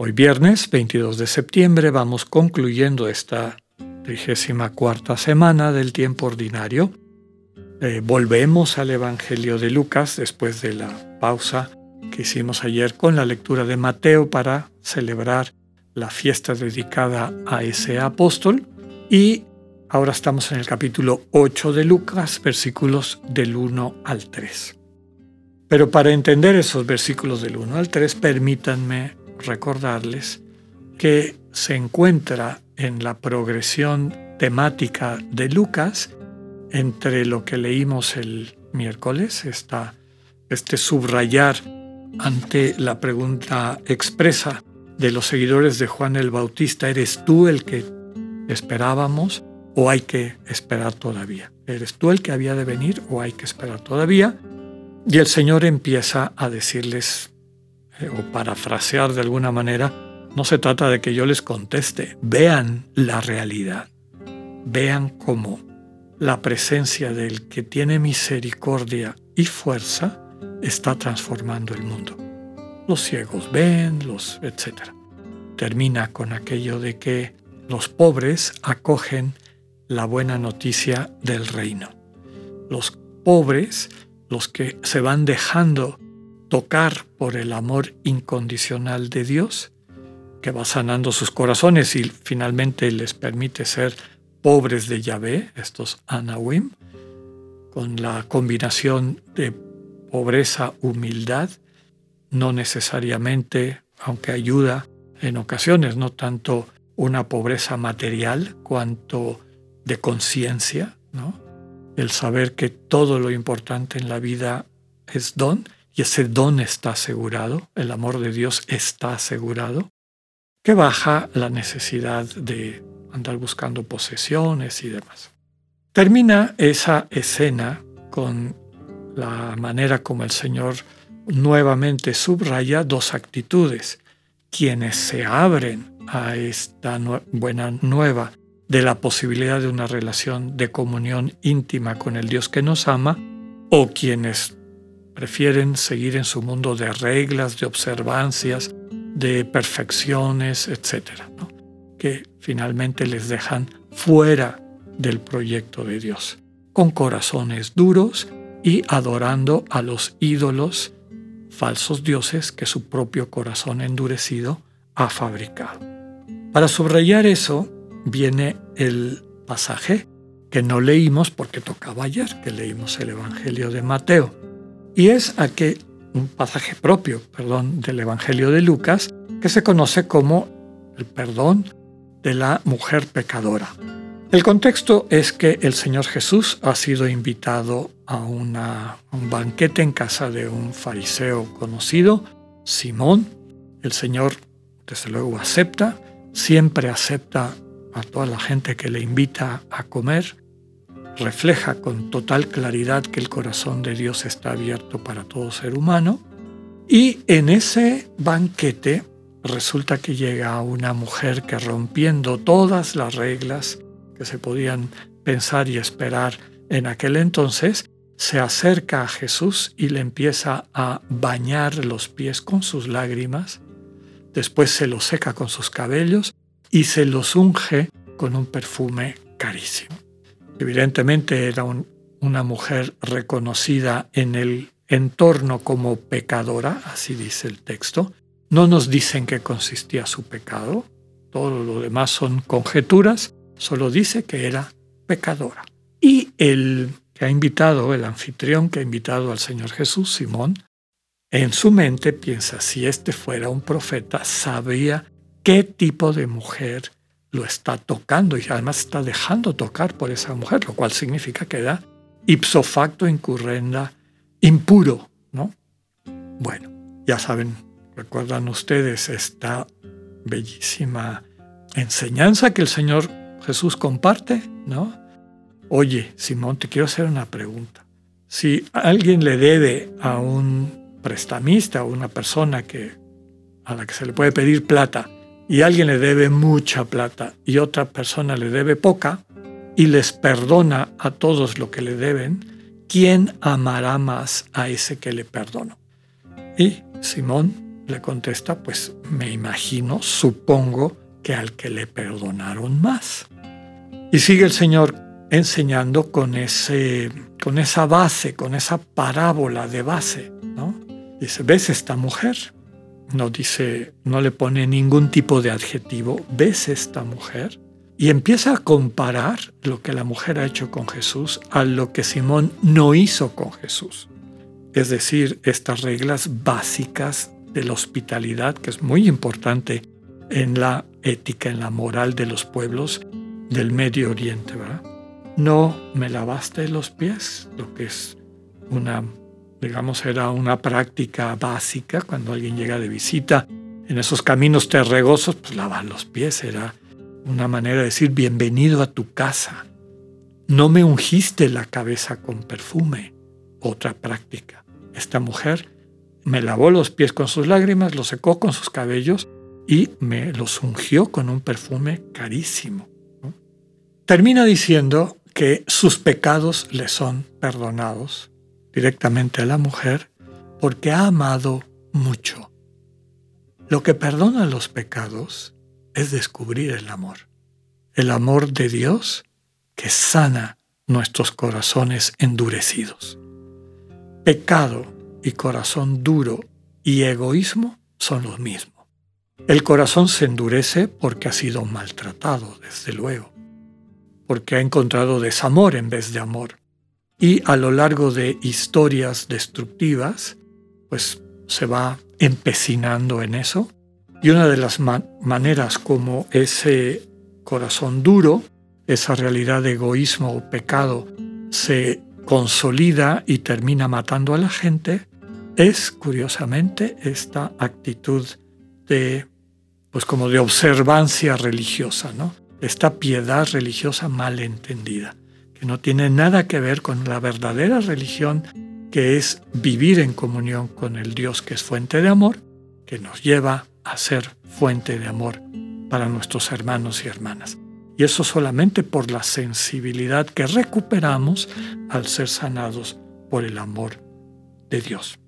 Hoy viernes 22 de septiembre vamos concluyendo esta 34 semana del tiempo ordinario. Eh, volvemos al Evangelio de Lucas después de la pausa que hicimos ayer con la lectura de Mateo para celebrar la fiesta dedicada a ese apóstol y ahora estamos en el capítulo 8 de Lucas, versículos del 1 al 3. Pero para entender esos versículos del 1 al 3, permítanme recordarles que se encuentra en la progresión temática de Lucas entre lo que leímos el miércoles, está este subrayar ante la pregunta expresa de los seguidores de Juan el Bautista, ¿eres tú el que esperábamos o hay que esperar todavía? ¿Eres tú el que había de venir o hay que esperar todavía? Y el Señor empieza a decirles, o parafrasear de alguna manera, no se trata de que yo les conteste, vean la realidad, vean cómo la presencia del que tiene misericordia y fuerza está transformando el mundo. Los ciegos ven, los etc. Termina con aquello de que los pobres acogen la buena noticia del reino. Los pobres, los que se van dejando tocar por el amor incondicional de Dios, que va sanando sus corazones y finalmente les permite ser pobres de Yahvé, estos Anawim, con la combinación de pobreza, humildad, no necesariamente, aunque ayuda en ocasiones, no tanto una pobreza material cuanto de conciencia, ¿no? el saber que todo lo importante en la vida es don y ese don está asegurado, el amor de Dios está asegurado, que baja la necesidad de andar buscando posesiones y demás. Termina esa escena con la manera como el Señor nuevamente subraya dos actitudes. Quienes se abren a esta buena nueva de la posibilidad de una relación de comunión íntima con el Dios que nos ama, o quienes prefieren seguir en su mundo de reglas, de observancias, de perfecciones, etcétera, que finalmente les dejan fuera del proyecto de Dios, con corazones duros y adorando a los ídolos, falsos dioses que su propio corazón endurecido ha fabricado. Para subrayar eso viene el pasaje que no leímos porque tocaba ayer, que leímos el Evangelio de Mateo. Y es aquel un pasaje propio, perdón, del Evangelio de Lucas, que se conoce como el perdón de la mujer pecadora. El contexto es que el Señor Jesús ha sido invitado a un banquete en casa de un fariseo conocido, Simón. El Señor, desde luego, acepta, siempre acepta a toda la gente que le invita a comer refleja con total claridad que el corazón de Dios está abierto para todo ser humano. Y en ese banquete resulta que llega una mujer que rompiendo todas las reglas que se podían pensar y esperar en aquel entonces, se acerca a Jesús y le empieza a bañar los pies con sus lágrimas, después se los seca con sus cabellos y se los unge con un perfume carísimo. Evidentemente era una mujer reconocida en el entorno como pecadora, así dice el texto. No nos dicen qué consistía su pecado, todo lo demás son conjeturas, solo dice que era pecadora. Y el que ha invitado, el anfitrión que ha invitado al Señor Jesús, Simón, en su mente piensa, si este fuera un profeta, sabría qué tipo de mujer lo está tocando y además está dejando tocar por esa mujer, lo cual significa que era ipso facto incurrenda impuro, ¿no? Bueno, ya saben, recuerdan ustedes esta bellísima enseñanza que el Señor Jesús comparte, ¿no? Oye, Simón, te quiero hacer una pregunta. Si alguien le debe a un prestamista o una persona que, a la que se le puede pedir plata y alguien le debe mucha plata y otra persona le debe poca y les perdona a todos lo que le deben, ¿quién amará más a ese que le perdonó? Y Simón le contesta, pues me imagino, supongo que al que le perdonaron más. Y sigue el Señor enseñando con, ese, con esa base, con esa parábola de base. ¿no? Dice, ¿ves esta mujer? No dice, no le pone ningún tipo de adjetivo. ¿Ves esta mujer? Y empieza a comparar lo que la mujer ha hecho con Jesús a lo que Simón no hizo con Jesús. Es decir, estas reglas básicas de la hospitalidad, que es muy importante en la ética, en la moral de los pueblos del Medio Oriente, ¿verdad? No me lavaste los pies, lo que es una, digamos, era una práctica básica cuando alguien llega de visita en esos caminos terregosos, pues lavar los pies era una manera de decir bienvenido a tu casa. No me ungiste la cabeza con perfume, otra práctica. Esta mujer me lavó los pies con sus lágrimas, los secó con sus cabellos y me los ungió con un perfume carísimo. Termina diciendo que sus pecados le son perdonados directamente a la mujer porque ha amado mucho. Lo que perdona los pecados es descubrir el amor, el amor de Dios que sana nuestros corazones endurecidos. Pecado y corazón duro y egoísmo son los mismos. El corazón se endurece porque ha sido maltratado, desde luego, porque ha encontrado desamor en vez de amor. Y a lo largo de historias destructivas, pues se va empecinando en eso. Y una de las maneras como ese corazón duro, esa realidad de egoísmo o pecado, se consolida y termina matando a la gente, es curiosamente esta actitud de pues como de observancia religiosa, ¿no? Esta piedad religiosa mal entendida, que no tiene nada que ver con la verdadera religión, que es vivir en comunión con el Dios que es fuente de amor, que nos lleva a ser fuente de amor para nuestros hermanos y hermanas. Y eso solamente por la sensibilidad que recuperamos al ser sanados por el amor de Dios.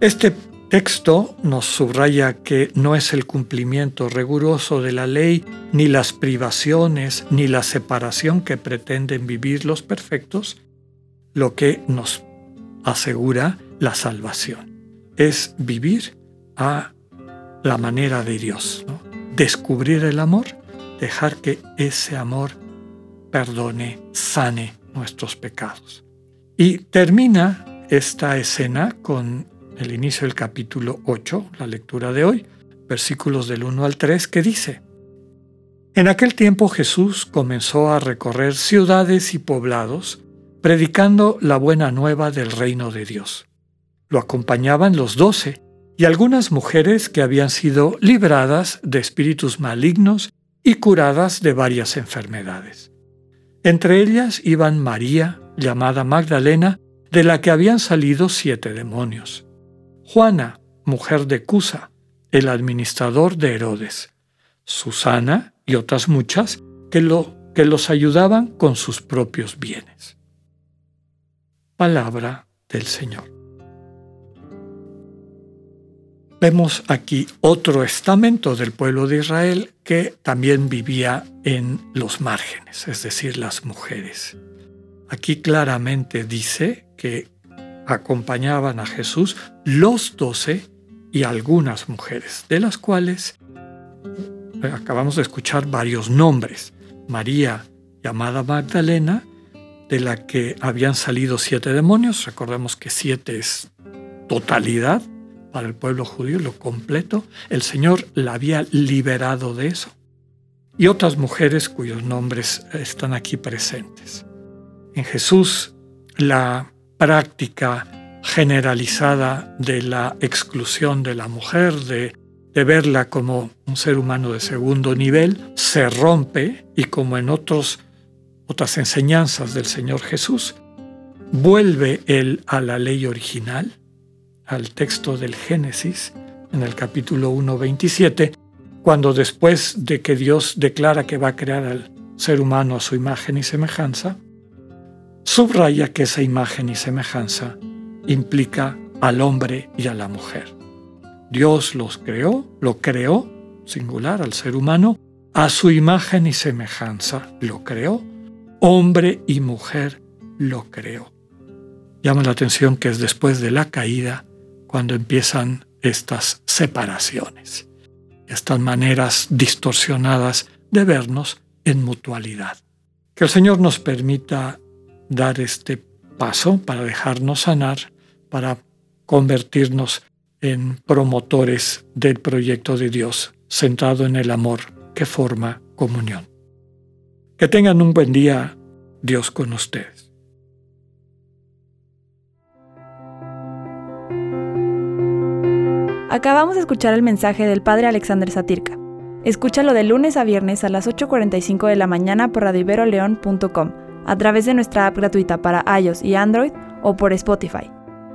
Este texto nos subraya que no es el cumplimiento riguroso de la ley, ni las privaciones, ni la separación que pretenden vivir los perfectos, lo que nos asegura la salvación. Es vivir a la manera de Dios, descubrir el amor, dejar que ese amor perdone, sane nuestros pecados. Y termina esta escena con el inicio del capítulo 8, la lectura de hoy, versículos del 1 al 3, que dice, En aquel tiempo Jesús comenzó a recorrer ciudades y poblados, predicando la buena nueva del reino de Dios. Lo acompañaban los doce y algunas mujeres que habían sido libradas de espíritus malignos y curadas de varias enfermedades. Entre ellas iban María, llamada Magdalena, de la que habían salido siete demonios. Juana, mujer de Cusa, el administrador de Herodes, Susana y otras muchas que, lo, que los ayudaban con sus propios bienes. Palabra del Señor. Vemos aquí otro estamento del pueblo de Israel que también vivía en los márgenes, es decir, las mujeres. Aquí claramente dice que acompañaban a Jesús los doce y algunas mujeres, de las cuales eh, acabamos de escuchar varios nombres. María, llamada Magdalena, de la que habían salido siete demonios, recordemos que siete es totalidad para el pueblo judío, lo completo, el Señor la había liberado de eso. Y otras mujeres cuyos nombres están aquí presentes. En Jesús la práctica generalizada de la exclusión de la mujer, de verla como un ser humano de segundo nivel, se rompe y como en otras enseñanzas del Señor Jesús, vuelve él a la ley original, al texto del Génesis, en el capítulo 1, 27, cuando después de que Dios declara que va a crear al ser humano a su imagen y semejanza, subraya que esa imagen y semejanza implica al hombre y a la mujer. Dios los creó, lo creó, singular, al ser humano, a su imagen y semejanza lo creó, hombre y mujer lo creó. Llama la atención que es después de la caída cuando empiezan estas separaciones, estas maneras distorsionadas de vernos en mutualidad. Que el Señor nos permita dar este paso para dejarnos sanar, para convertirnos en promotores del proyecto de Dios, centrado en el amor que forma comunión. Que tengan un buen día, Dios con ustedes. Acabamos de escuchar el mensaje del Padre Alexander Satirka. Escúchalo de lunes a viernes a las 8.45 de la mañana por radioiberoleón.com, a través de nuestra app gratuita para iOS y Android o por Spotify.